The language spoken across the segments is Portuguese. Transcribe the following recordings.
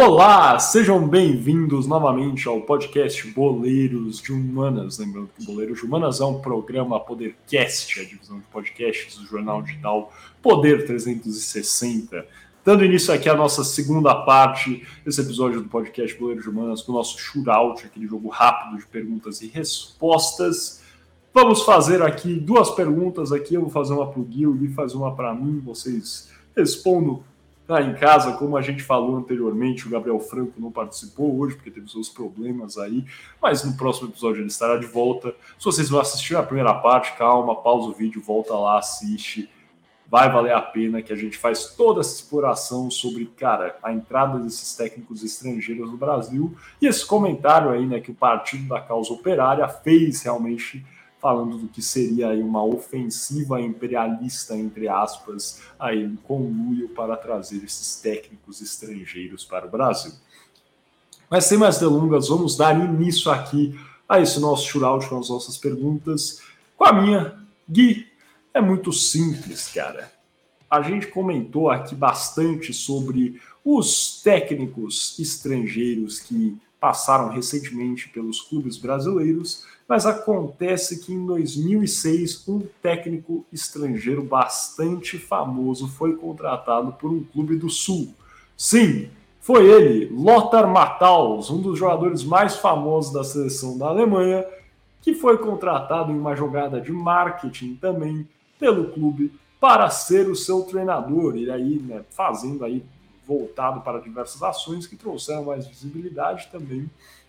Olá, sejam bem-vindos novamente ao podcast Boleiros de Humanas. Lembrando que Boleiros de Humanas é um programa Podercast, a divisão de podcasts do jornal digital Poder 360. Dando início aqui à nossa segunda parte desse episódio do podcast Boleiros de Humanas, com o nosso shootout, aquele jogo rápido de perguntas e respostas. Vamos fazer aqui duas perguntas aqui, eu vou fazer uma para o Gui, o Gui faz uma para mim, vocês respondam em casa, como a gente falou anteriormente, o Gabriel Franco não participou hoje porque teve seus problemas aí, mas no próximo episódio ele estará de volta. Se vocês vão assistir a primeira parte, calma, pausa o vídeo, volta lá, assiste. Vai valer a pena que a gente faz toda essa exploração sobre, cara, a entrada desses técnicos estrangeiros no Brasil e esse comentário aí, né, que o Partido da Causa Operária fez realmente falando do que seria aí uma ofensiva imperialista, entre aspas, aí um conluio para trazer esses técnicos estrangeiros para o Brasil. Mas sem mais delongas, vamos dar início aqui a esse nosso shootout com as nossas perguntas. Com a minha, Gui, é muito simples, cara. A gente comentou aqui bastante sobre os técnicos estrangeiros que passaram recentemente pelos clubes brasileiros mas acontece que em 2006 um técnico estrangeiro bastante famoso foi contratado por um clube do Sul. Sim, foi ele, Lothar Matthaus, um dos jogadores mais famosos da seleção da Alemanha, que foi contratado em uma jogada de marketing também pelo clube para ser o seu treinador, e aí né, fazendo aí voltado para diversas ações que trouxeram mais visibilidade também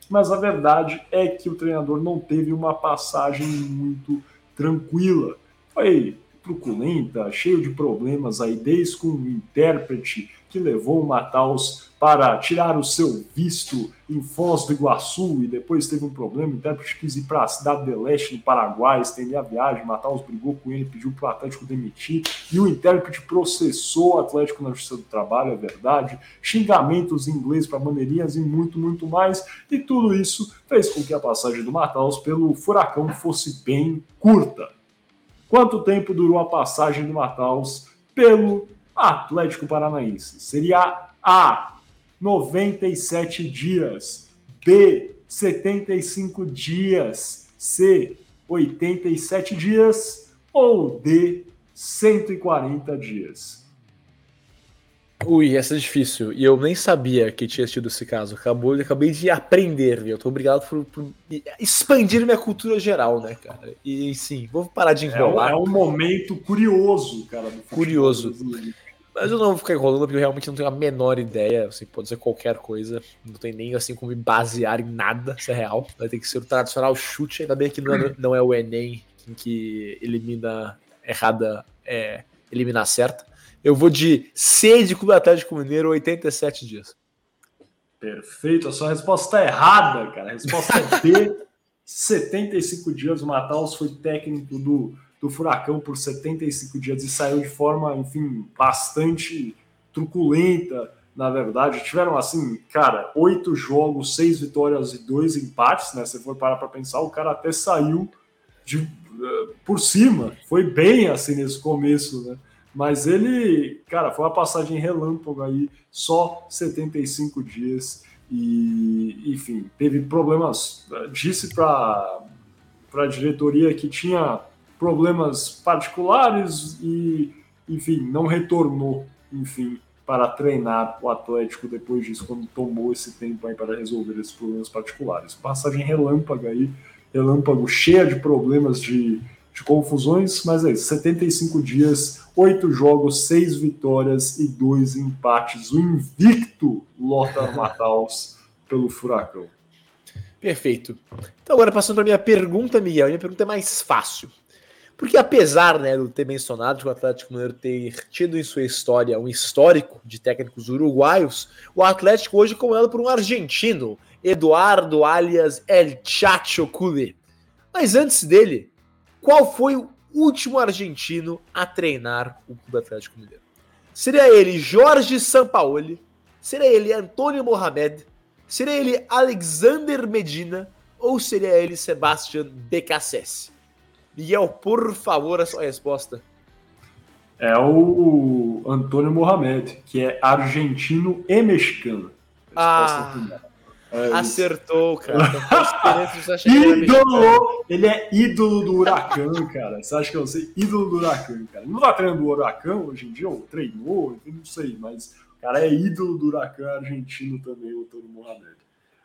mas a verdade é que o treinador não teve uma passagem muito tranquila. Foi truculenta, cheio de problemas aí, desde com o intérprete que levou o Mataus para tirar o seu visto em Foz do Iguaçu e depois teve um problema, o intérprete quis ir para a cidade de Leste, no Paraguai, estender a viagem, Mataus brigou com ele, pediu para o Atlético demitir e o intérprete processou o Atlético na Justiça do Trabalho, é verdade, xingamentos em inglês para maneirinhas e muito, muito mais, e tudo isso fez com que a passagem do Mataus pelo Furacão fosse bem curta. Quanto tempo durou a passagem do Mataus pelo Atlético Paranaense? Seria A. 97 dias. B. 75 dias. C. 87 dias. Ou D. 140 dias. Ui, essa é difícil. E eu nem sabia que tinha tido esse caso. Acabou, eu acabei de aprender, viu? Eu tô obrigado por, por, expandir minha cultura geral, né, cara? E sim, vou parar de enrolar. É, um, é um momento curioso, cara. curioso. Mas eu não vou ficar enrolando porque eu realmente não tenho a menor ideia. Assim, pode ser qualquer coisa. Não tem nem assim como me basear em nada, se é real. Vai ter que ser o tradicional chute. Ainda bem que não é, não é o Enem em que elimina errada, é, elimina certa. Eu vou de C de Clube Atlético Mineiro, 87 dias. Perfeito, a sua resposta está errada, cara. A resposta é B, 75 dias. O Mataus foi técnico do, do Furacão por 75 dias e saiu de forma, enfim, bastante truculenta, na verdade. Tiveram, assim, cara, oito jogos, seis vitórias e dois empates, né? Você for parar para pensar, o cara até saiu de, uh, por cima. Foi bem, assim, nesse começo, né? Mas ele, cara, foi uma passagem relâmpago aí, só 75 dias. E, enfim, teve problemas. Disse para a diretoria que tinha problemas particulares e, enfim, não retornou, enfim, para treinar o Atlético depois disso, quando tomou esse tempo aí para resolver esses problemas particulares. Passagem relâmpago aí, relâmpago cheia de problemas de de confusões, mas é isso, 75 dias, 8 jogos, 6 vitórias e 2 empates. O invicto Lothar Matthaus pelo Furacão. Perfeito. Então agora passando para minha pergunta, Miguel, minha pergunta é mais fácil. Porque apesar né, de ter mencionado que o Atlético Mineiro ter tido em sua história um histórico de técnicos uruguaios, o Atlético hoje é comandado por um argentino, Eduardo alias El Chacho Cule. Mas antes dele, qual foi o último argentino a treinar o Clube Atlético Mineiro? Seria ele Jorge Sampaoli? Seria ele Antônio Mohamed? Seria ele Alexander Medina? Ou seria ele Sebastian Becassese? Miguel, por favor, a sua resposta. É o Antônio Mohamed, que é argentino e mexicano. Ah, é acertou, cara. ídolo! Ele é ídolo do Huracan, cara. Você acha que eu sei? Ídolo do Huracan, cara. Não tá treinando o Huracan hoje em dia? Ou treinou? Eu não sei, mas o cara é ídolo do Huracan argentino também, o Antônio Mohamed.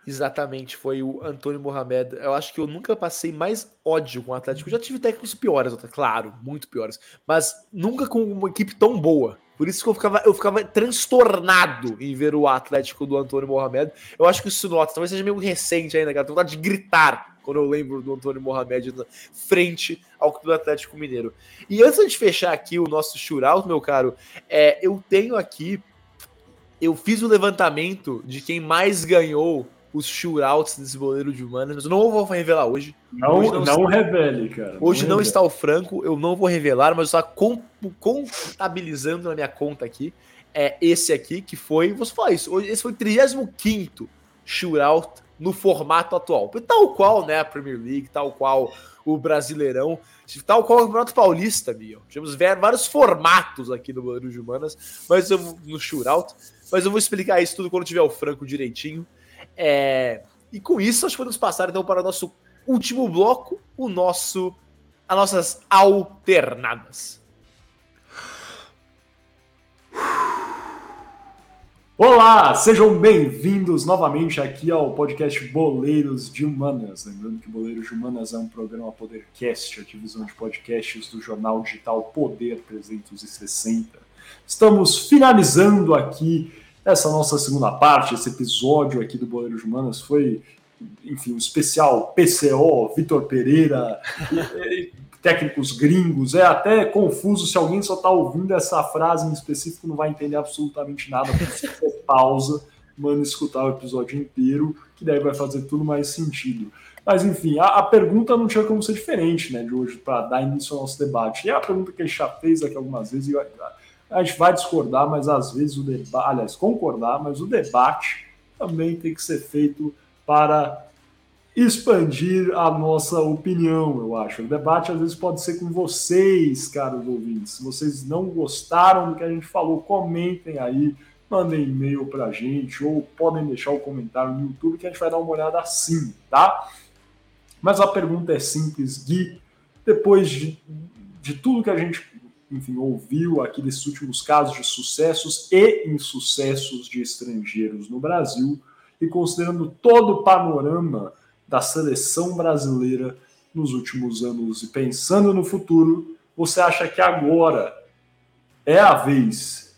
Exatamente, foi o Antônio Mohamed. Eu acho que eu nunca passei mais ódio com o Atlético. Eu já tive técnicos piores, claro, muito piores, mas nunca com uma equipe tão boa. Por isso que eu ficava, eu ficava transtornado em ver o Atlético do Antônio Mohamed. Eu acho que isso nota, talvez seja meio recente ainda, cara. Tenho vontade de gritar quando eu lembro do Antônio Mohamed frente ao Clube Atlético Mineiro. E antes de fechar aqui o nosso shootout, meu caro, é, eu tenho aqui. Eu fiz o levantamento de quem mais ganhou os shootouts desse goleiro de humanas, eu não vou revelar hoje. Não, hoje não, não revele, cara. Hoje não, não está o Franco, eu não vou revelar, mas eu estou contabilizando na minha conta aqui. É esse aqui que foi, vou falar isso, hoje, esse foi o 35 shootout no formato atual. Tal qual, né, a Premier League, tal qual o Brasileirão, tal qual o Campeonato Paulista, Miguel. Tivemos vários formatos aqui no Goleiro de Humanas, mas eu, no shootout, mas eu vou explicar isso tudo quando tiver o Franco direitinho. É, e com isso, que podemos passar então para o nosso último bloco, o nosso, as nossas alternadas. Olá, sejam bem-vindos novamente aqui ao podcast Boleiros de Humanas. Lembrando que Boleiros de Humanas é um programa Podercast, a divisão de podcasts do jornal digital Poder 360. Estamos finalizando aqui essa nossa segunda parte, esse episódio aqui do Boleiros de Humanas foi, enfim, um especial PCO, Vitor Pereira, técnicos gringos. É até confuso se alguém só está ouvindo essa frase em específico, não vai entender absolutamente nada. Você pausa, manda escutar o episódio inteiro, que daí vai fazer tudo mais sentido. Mas enfim, a, a pergunta não tinha como ser diferente, né, de hoje, para dar início ao nosso debate. E é a pergunta que a gente já fez aqui algumas vezes, e a gente vai discordar, mas às vezes o debate, aliás, concordar, mas o debate também tem que ser feito para expandir a nossa opinião, eu acho. O debate às vezes pode ser com vocês, caros ouvintes. Se vocês não gostaram do que a gente falou, comentem aí, mandem e-mail para a gente ou podem deixar o um comentário no YouTube que a gente vai dar uma olhada assim, tá? Mas a pergunta é simples, Gui. Depois de, de tudo que a gente enfim, ouviu aqui desses últimos casos de sucessos e insucessos de estrangeiros no Brasil e considerando todo o panorama da seleção brasileira nos últimos anos e pensando no futuro, você acha que agora é a vez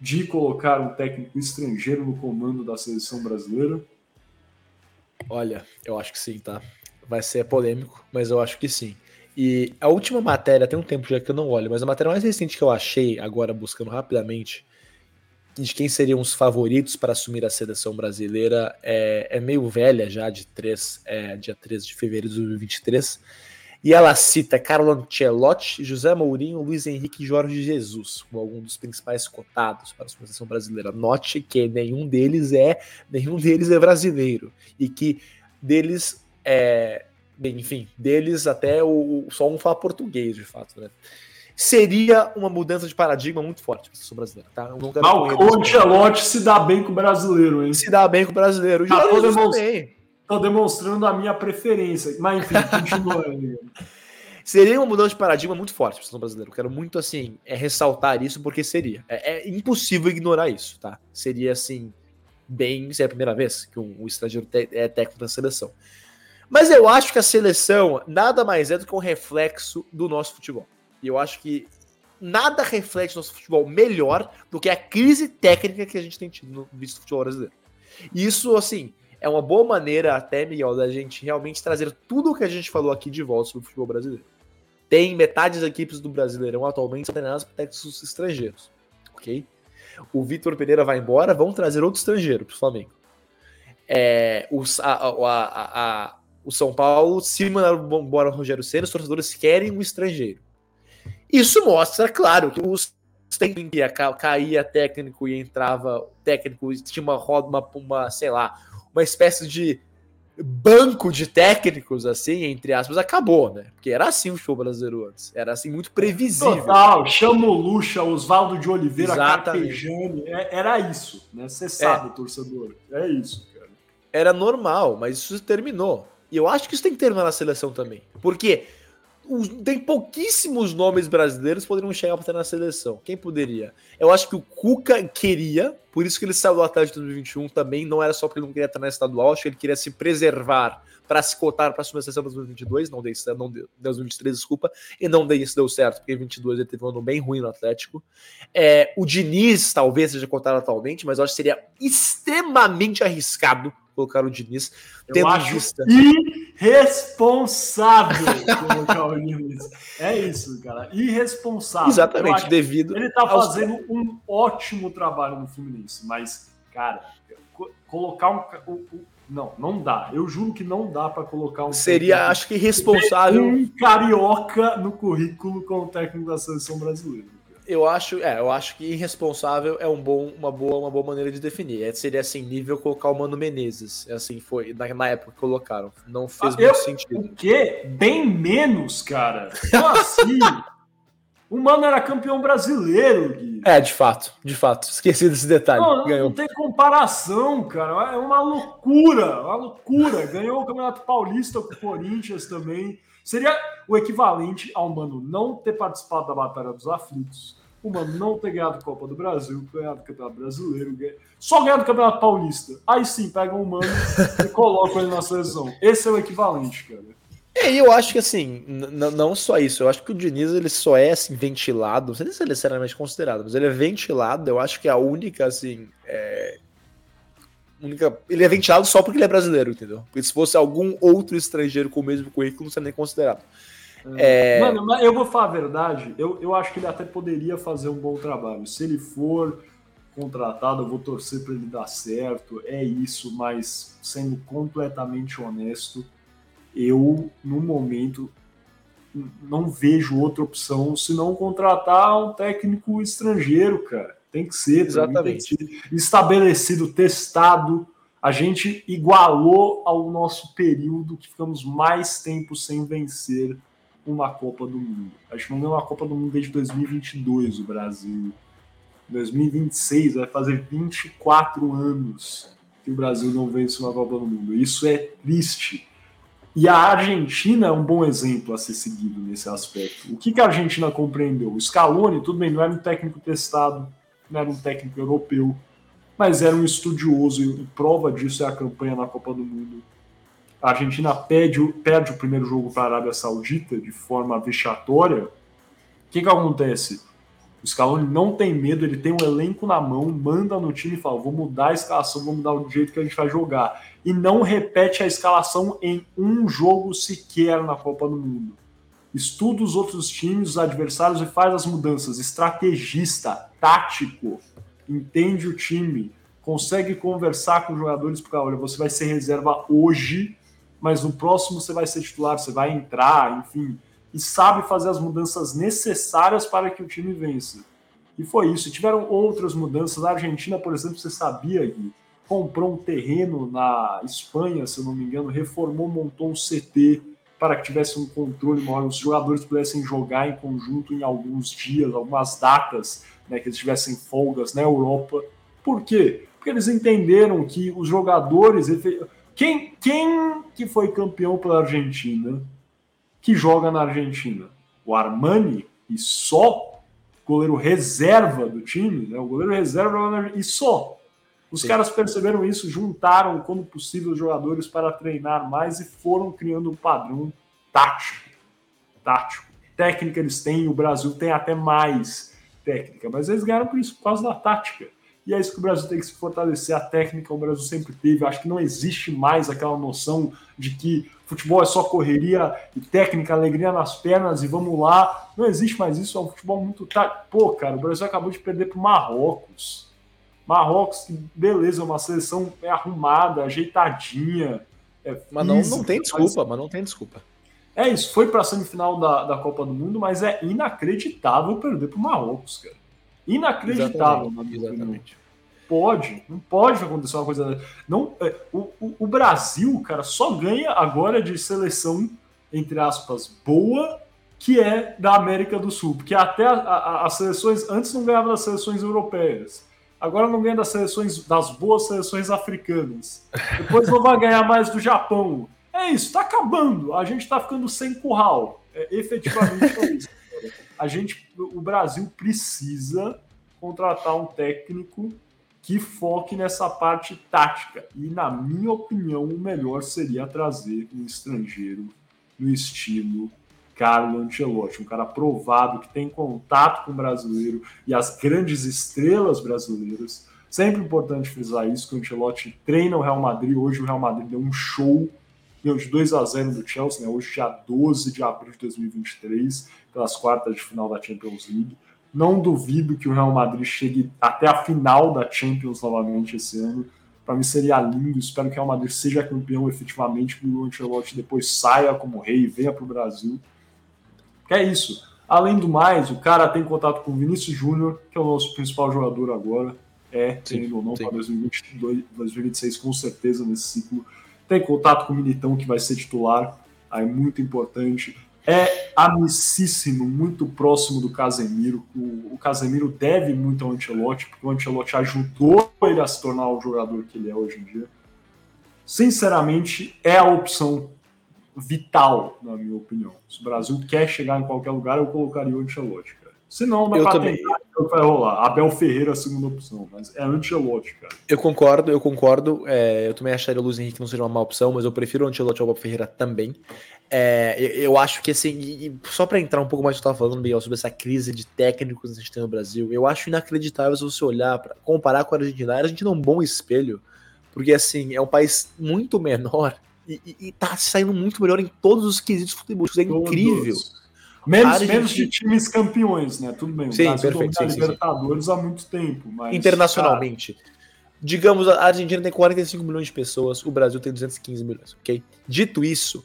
de colocar um técnico estrangeiro no comando da seleção brasileira? Olha, eu acho que sim, tá? Vai ser polêmico, mas eu acho que sim. E a última matéria, tem um tempo já que eu não olho, mas a matéria mais recente que eu achei, agora buscando rapidamente, de quem seriam os favoritos para assumir a seleção brasileira, é, é meio velha já, de 3, é, dia 13 de fevereiro de 2023. E ela cita Carlo Ancelotti, José Mourinho, Luiz Henrique e Jorge Jesus, como alguns dos principais cotados para a seleção brasileira. Note que nenhum deles é nenhum deles é brasileiro e que deles é, bem, enfim, deles até o, só um fala português, de fato, né? Seria uma mudança de paradigma muito forte para a seleção brasileira, tá? Ah, o Ancelotti se dá bem com o brasileiro, hein? Se dá bem com o brasileiro. Tô, demonstra tô demonstrando a minha preferência, mas enfim, continua aí. Seria uma mudança de paradigma muito forte para a seleção brasileira. Eu quero muito, assim, é, ressaltar isso, porque seria. É, é, impossível ignorar isso, tá? Seria, assim, bem... Se é a primeira vez que um, um estrangeiro é técnico da seleção. Mas eu acho que a seleção nada mais é do que um reflexo do nosso futebol. E eu acho que nada reflete nosso futebol melhor do que a crise técnica que a gente tem tido no visto futebol brasileiro. E isso, assim, é uma boa maneira até, Miguel, da gente realmente trazer tudo o que a gente falou aqui de volta sobre o futebol brasileiro. Tem metade das equipes do Brasileirão atualmente treinadas por técnicos estrangeiros, ok? O Vitor Pereira vai embora, vão trazer outro estrangeiro para o Flamengo. É, os, a, a, a, o São Paulo, se mandar embora o Rogério Senna, os torcedores querem um estrangeiro. Isso mostra, claro, que os tempos que caía técnico e entrava técnico, tinha uma roda, uma, uma, sei lá, uma espécie de banco de técnicos, assim, entre aspas, acabou, né? Porque era assim o show brasileiro antes. Era assim, muito previsível. Total, chama o Lucha, Oswaldo de Oliveira, Carpejani. É, era isso, né? Você sabe, é. torcedor. É isso, cara. Era normal, mas isso terminou. E eu acho que isso tem que terminar na seleção também. Porque tem pouquíssimos nomes brasileiros que poderiam chegar para ter na seleção. Quem poderia? Eu acho que o Cuca queria, por isso que ele saiu do Atlético de 2021 também. Não era só porque ele não queria estar na estadual, acho que ele queria se preservar para se cotar para assumir a seleção de 2022. Não deu, não deu, 2023, desculpa. E não deu, isso deu certo, porque em 2022 ele teve um ano bem ruim no Atlético. É, o Diniz talvez seja cotado atualmente, mas eu acho que seria extremamente arriscado colocar o Diniz. Eu tendo acho vista. irresponsável colocar o Diniz. É isso, cara. Irresponsável. Exatamente, devido. Ele tá fazendo aos... um ótimo trabalho no Fluminense, mas, cara, colocar um. Não, não dá. Eu juro que não dá para colocar um. Seria, acho que irresponsável. Um carioca no currículo como técnico da seleção brasileira eu acho, é, eu acho que irresponsável é um bom, uma boa, uma boa maneira de definir. É, seria assim nível colocar o Mano Menezes, é assim foi na, na época que colocaram. Não fez ah, muito eu, sentido. O quê? Bem menos, cara. Como assim? o Mano era campeão brasileiro, Gui. É, de fato, de fato. Esqueci desse detalhe. Não, Ganhou. não tem comparação, cara. É uma loucura, uma loucura. Ganhou o Campeonato Paulista com o Corinthians também. Seria o equivalente ao Mano não ter participado da Batalha dos Aflitos, o Mano não ter ganhado Copa do Brasil, ganhado o Campeonato Brasileiro, só ganhado o Campeonato Paulista. Aí sim, pegam o Mano e colocam ele na seleção. Esse é o equivalente, cara. É, eu acho que assim, não só isso, eu acho que o Diniz ele só é assim, ventilado, não sei se ele é seriamente considerado, mas ele é ventilado, eu acho que é a única assim, é, única. Ele é ventilado só porque ele é brasileiro, entendeu? Porque se fosse algum outro estrangeiro com o mesmo currículo, não seria nem considerado. É... Mano, mas eu vou falar a verdade, eu, eu acho que ele até poderia fazer um bom trabalho. Se ele for contratado, eu vou torcer para ele dar certo, é isso, mas sendo completamente honesto, eu, no momento, não vejo outra opção senão contratar um técnico estrangeiro, cara. Tem que ser, exatamente. Tem que ser estabelecido, testado. A gente igualou ao nosso período que ficamos mais tempo sem vencer uma Copa do Mundo. A gente não ganhou uma Copa do Mundo desde 2022, o Brasil. 2026 vai fazer 24 anos que o Brasil não vence uma Copa do Mundo. Isso é triste. E a Argentina é um bom exemplo a ser seguido nesse aspecto. O que, que a Argentina compreendeu? O Scaloni, tudo bem, não era um técnico testado, não era um técnico europeu, mas era um estudioso, e prova disso é a campanha na Copa do Mundo a Argentina perde, perde o primeiro jogo para a Arábia Saudita de forma vexatória, o que, que acontece? O Scaloni não tem medo, ele tem um elenco na mão, manda no time e fala: vou mudar a escalação, vou mudar o jeito que a gente vai jogar. E não repete a escalação em um jogo sequer na Copa do Mundo. Estuda os outros times, os adversários e faz as mudanças. Estrategista, tático, entende o time, consegue conversar com os jogadores, porque olha, você vai ser reserva hoje mas no próximo você vai ser titular, você vai entrar, enfim, e sabe fazer as mudanças necessárias para que o time vença. E foi isso. tiveram outras mudanças. A Argentina, por exemplo, você sabia que comprou um terreno na Espanha, se eu não me engano, reformou, montou um CT para que tivesse um controle maior, os jogadores pudessem jogar em conjunto em alguns dias, algumas datas, né, que eles tivessem folgas na Europa. Por quê? Porque eles entenderam que os jogadores quem, quem que foi campeão pela Argentina que joga na Argentina? O Armani e só goleiro reserva do time, né? O goleiro reserva e só. Os Sim. caras perceberam isso, juntaram, quando possível, os jogadores para treinar mais e foram criando um padrão tático. Tático. Técnica eles têm, o Brasil tem até mais técnica, mas eles ganharam por isso, por causa da tática. E é isso que o Brasil tem que se fortalecer. A técnica o Brasil sempre teve. acho que não existe mais aquela noção de que futebol é só correria e técnica, alegria nas pernas e vamos lá. Não existe mais isso. É um futebol muito. Pô, cara, o Brasil acabou de perder para Marrocos. Marrocos, beleza, é uma seleção é arrumada, ajeitadinha. É mas não, não tem desculpa, mas... mas não tem desculpa. É isso, foi para a semifinal da, da Copa do Mundo, mas é inacreditável perder para o Marrocos, cara. Inacreditável, exatamente, exatamente. pode, não pode acontecer uma coisa. Não, é, o, o, o, Brasil, cara, só ganha agora de seleção, entre aspas, boa, que é da América do Sul. Porque até a, a, as seleções, antes não ganhava das seleções europeias. Agora não ganha das seleções, das boas seleções africanas. Depois não vai ganhar mais do Japão. É isso, tá acabando. A gente tá ficando sem curral. É, efetivamente é isso. A gente, o Brasil precisa contratar um técnico que foque nessa parte tática. E, na minha opinião, o melhor seria trazer um estrangeiro no estilo Carlo Ancelotti, um cara provado que tem contato com o brasileiro e as grandes estrelas brasileiras. Sempre importante frisar isso, que o Ancelotti treina o Real Madrid. Hoje o Real Madrid deu um show, deu de 2 a 0 do Chelsea, né? hoje dia 12 de abril de 2023, pelas quartas de final da Champions League. Não duvido que o Real Madrid chegue até a final da Champions novamente esse ano. Para mim seria lindo. Espero que o Real Madrid seja campeão efetivamente, que o Ancelotti depois saia como rei e venha para o Brasil. Que é isso. Além do mais, o cara tem contato com o Vinícius Júnior, que é o nosso principal jogador agora. É, tendo ou não, para 2022, 2026, com certeza, nesse ciclo. Tem contato com o Militão, que vai ser titular. Aí, muito importante é amicíssimo, muito próximo do Casemiro. O, o Casemiro deve muito ao Ancelotti, porque o Ancelotti ajudou ele a se tornar o jogador que ele é hoje em dia. Sinceramente, é a opção vital, na minha opinião. Se o Brasil quer chegar em qualquer lugar, eu colocaria o Ancelotti. Se não, pra tentar, então vai rolar. Abel Ferreira, a segunda opção, mas é Ancelotti, cara. Eu concordo, eu concordo. É, eu também acharia o Luiz Henrique não seja uma má opção, mas eu prefiro o Ancelotti ao Abel Ferreira também. É, eu, eu, acho que assim, e, só para entrar um pouco mais do que eu estava falando, Miguel, sobre essa crise de técnicos que a gente tem no Brasil, eu acho inacreditável se você olhar, para comparar com a Argentina. A Argentina é um bom espelho, porque assim, é um país muito menor e, e, e tá saindo muito melhor em todos os quesitos futebolísticos. É todos. Menos, menos de times campeões, né? Tudo bem. Sim, Brasil perfeito, sim, Libertadores sim. há muito tempo. Mas, Internacionalmente. Cara... Digamos, a Argentina tem 45 milhões de pessoas, o Brasil tem 215 milhões, ok? Dito isso,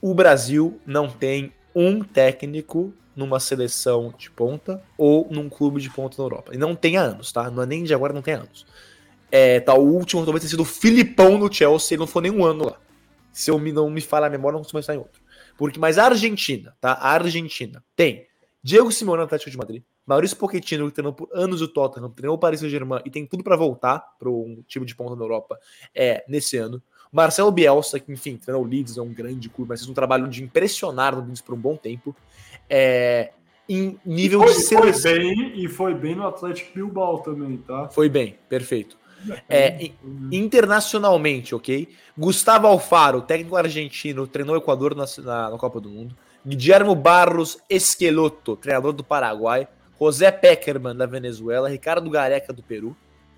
o Brasil não tem um técnico numa seleção de ponta ou num clube de ponta na Europa. E não tem há anos, tá? Não é nem de agora, não tem há anos. É, tá, o último talvez tenha sido o Filipão no Chelsea, ele não foi nem um ano lá. Se eu me, não me falar a memória, não costumo estar em outro. Porque, mas a Argentina, tá? A Argentina tem Diego Simeone no Atlético de Madrid, Maurício Pochettino, que treinou por anos o Tottenham, treinou o Paris Saint-Germain e tem tudo para voltar para um time de ponta na Europa é, nesse ano. Marcelo Bielsa, que enfim, treinou o Leeds, é um grande clube, mas fez um trabalho de impressionar no Leeds por um bom tempo. É, em nível foi, de seleção. Foi bem, e foi bem no Atlético Bilbao também, tá? Foi bem, perfeito. É, internacionalmente, ok? Gustavo Alfaro, técnico argentino, treinou o Equador na, na, na, Copa do Mundo. Guillermo Barros Esqueloto, treinador do Paraguai. José Peckerman, da Venezuela. Ricardo Gareca, do Peru.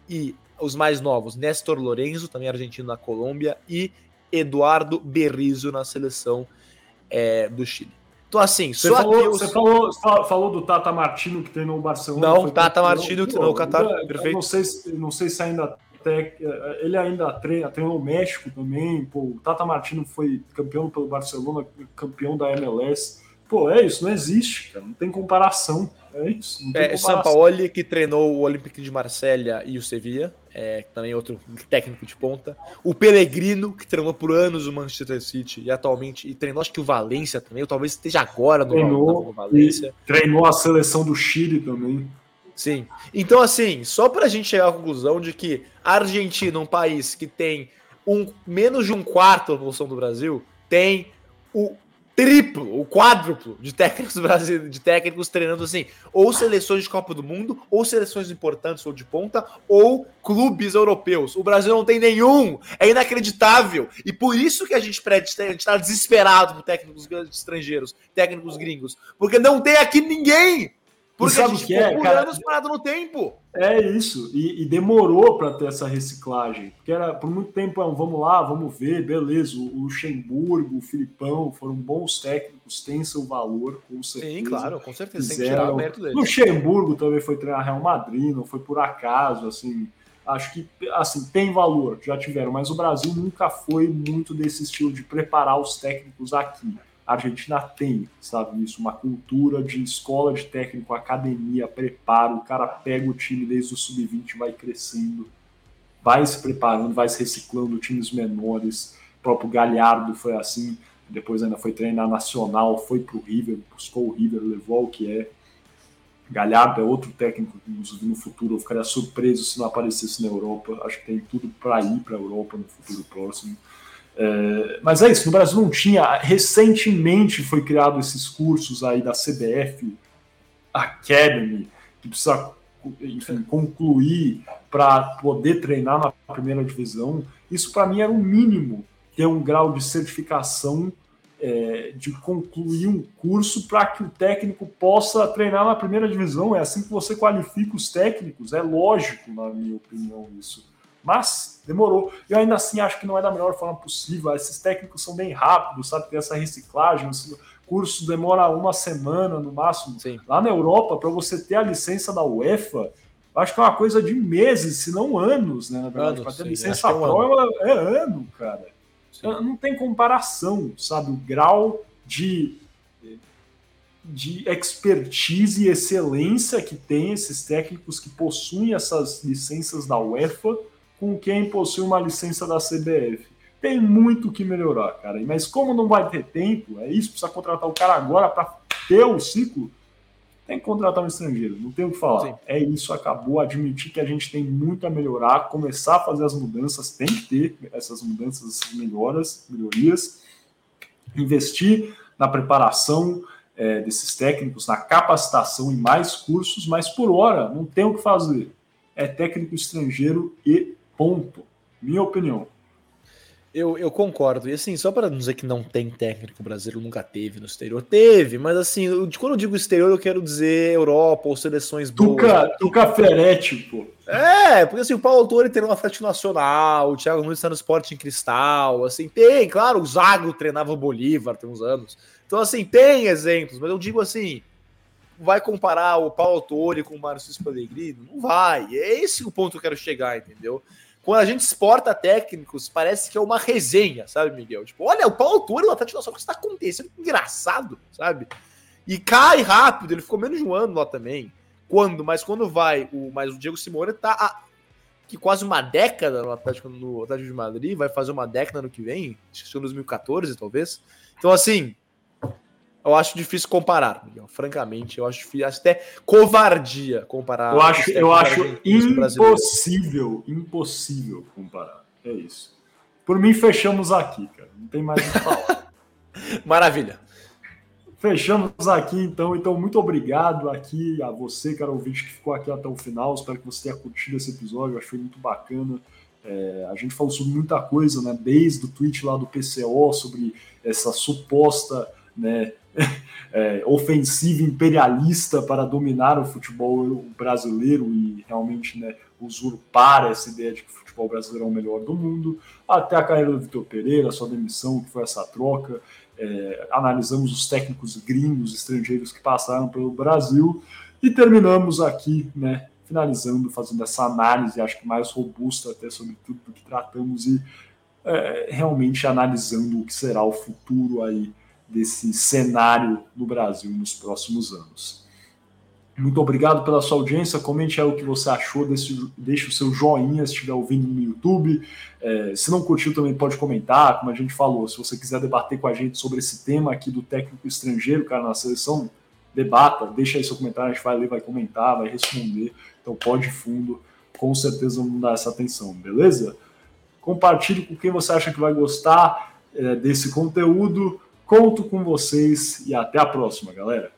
E os mais novos, Néstor Lorenzo, também argentino na Colômbia. E Eduardo Berrizo, na seleção é, do Chile. Então, assim, você, falou, você falou, falou, do Tata Martino que treinou o Barcelona. Não, Tata Martino que treinou o Qatar. Perfeito. não sei, não sei se ainda ele ainda treina, treinou o México também. Pô, o Tata Martino foi campeão pelo Barcelona, campeão da MLS. Pô, é isso, não existe, cara, não tem comparação. É isso. É, Sampaoli, que treinou o Olympique de Marselha e o Sevilla, é, também outro técnico de ponta. O Pellegrino, que treinou por anos o Manchester City e atualmente, e treinou acho que o Valência também, ou talvez esteja agora no, treinou, no Valência. Treinou a seleção do Chile também. Sim. Então, assim, só para a gente chegar à conclusão de que a Argentina, um país que tem um, menos de um quarto da população do Brasil, tem o triplo, o quádruplo de técnicos brasileiros, de técnicos treinando assim, ou seleções de Copa do Mundo, ou seleções importantes ou de ponta, ou clubes europeus. O Brasil não tem nenhum, é inacreditável. E por isso que a gente pede, a gente tá desesperado por técnicos estrangeiros, técnicos gringos, porque não tem aqui ninguém. Porque sabe a gente que é, cara, anos parado no tempo. É isso, e, e demorou para ter essa reciclagem. Porque era por muito tempo, é um, vamos lá, vamos ver, beleza. O Luxemburgo, o Filipão foram bons técnicos, têm seu valor, com certeza. Sim, claro, com certeza. Fizeram. Tem que tirar o mérito deles. Luxemburgo também foi treinar Real Madrid, não foi por acaso, assim. Acho que assim tem valor, já tiveram, mas o Brasil nunca foi muito desse estilo de preparar os técnicos aqui. A Argentina tem, sabe, isso, uma cultura de escola de técnico, academia, preparo. O cara pega o time desde o sub-20, vai crescendo, vai se preparando, vai se reciclando times menores. O próprio Galhardo foi assim, depois ainda foi treinar nacional, foi para o River, buscou o River, levou o que é. Galhardo é outro técnico que no futuro eu ficaria surpreso se não aparecesse na Europa. Acho que tem tudo para ir para a Europa no futuro próximo. É, mas é isso, no Brasil não tinha. Recentemente foi criado esses cursos aí da CBF Academy, que precisa enfim, concluir para poder treinar na primeira divisão. Isso para mim era o mínimo ter um grau de certificação é, de concluir um curso para que o técnico possa treinar na primeira divisão. É assim que você qualifica os técnicos, é lógico, na minha opinião, isso. Mas demorou. Eu ainda assim acho que não é da melhor forma possível. Esses técnicos são bem rápidos, sabe? Tem essa reciclagem. O curso demora uma semana no máximo. Sim. Lá na Europa, para você ter a licença da UEFA, acho que é uma coisa de meses, se não anos, né? Na verdade, para ter sim. licença pro é, é ano, cara. Não tem comparação, sabe? O grau de, de expertise e excelência que tem esses técnicos que possuem essas licenças da UEFA com quem possui uma licença da CBF. Tem muito que melhorar, cara. Mas como não vai ter tempo, é isso, precisa contratar o cara agora para ter o ciclo tem que contratar um estrangeiro, não tem o que falar. Sim. É isso, acabou. Admitir que a gente tem muito a melhorar, começar a fazer as mudanças, tem que ter essas mudanças, essas melhoras, melhorias, investir na preparação é, desses técnicos, na capacitação e mais cursos, mas por hora não tem o que fazer. É técnico estrangeiro e ponto. Minha opinião. Eu, eu concordo. E assim, só para dizer que não tem técnico brasileiro, nunca teve no exterior. Teve, mas assim, quando eu digo exterior, eu quero dizer Europa ou seleções boas. Tuca, Tuca Ferretti, pô. É, porque assim, o Paulo Autori tem no Atlético Nacional, o Thiago Nunes está no Esporte em Cristal, assim, tem, claro, o Zago treinava o Bolívar tem uns anos. Então, assim, tem exemplos, mas eu digo assim, vai comparar o Paulo Autori com o Márcio Pellegrino? Não vai. É esse o ponto que eu quero chegar, entendeu? Quando a gente exporta técnicos, parece que é uma resenha, sabe, Miguel? Tipo, olha, o Paulo Tuori no Atlético Nacional, o que está acontecendo? Engraçado, sabe? E cai rápido, ele ficou menos de um ano lá também. Quando? Mas quando vai, o, mas o Diego Simone tá há que quase uma década no Atlético, no Atlético de Madrid, vai fazer uma década no que vem, acho que em 2014, talvez. Então, assim, eu acho difícil comparar, Miguel. Francamente, eu acho difícil, até covardia comparar. Eu acho, eu acho impossível, impossível comparar. É isso. Por mim, fechamos aqui, cara. Não tem mais o que falar. Maravilha. Fechamos aqui, então. Então, muito obrigado aqui a você, cara ouvinte, que ficou aqui até o final. Espero que você tenha curtido esse episódio. Achei muito bacana. É, a gente falou sobre muita coisa, né? Desde o tweet lá do PCO, sobre essa suposta né, é, ofensiva imperialista para dominar o futebol brasileiro e realmente né, usurpar essa ideia de que o futebol brasileiro é o melhor do mundo, até a carreira do Vitor Pereira, sua demissão, que foi essa troca. É, analisamos os técnicos gringos, estrangeiros que passaram pelo Brasil e terminamos aqui, né, finalizando, fazendo essa análise, acho que mais robusta até sobre tudo do que tratamos e é, realmente analisando o que será o futuro aí desse cenário no Brasil nos próximos anos. Muito obrigado pela sua audiência. Comente aí o que você achou. Deixe, deixe o seu joinha se estiver ouvindo no YouTube. É, se não curtiu, também pode comentar. Como a gente falou, se você quiser debater com a gente sobre esse tema aqui do técnico estrangeiro, cara, na seleção, debata. Deixa aí seu comentário. A gente vai ler, vai comentar, vai responder. Então, pode fundo. Com certeza vamos dar essa atenção, beleza? Compartilhe com quem você acha que vai gostar é, desse conteúdo. Conto com vocês e até a próxima, galera.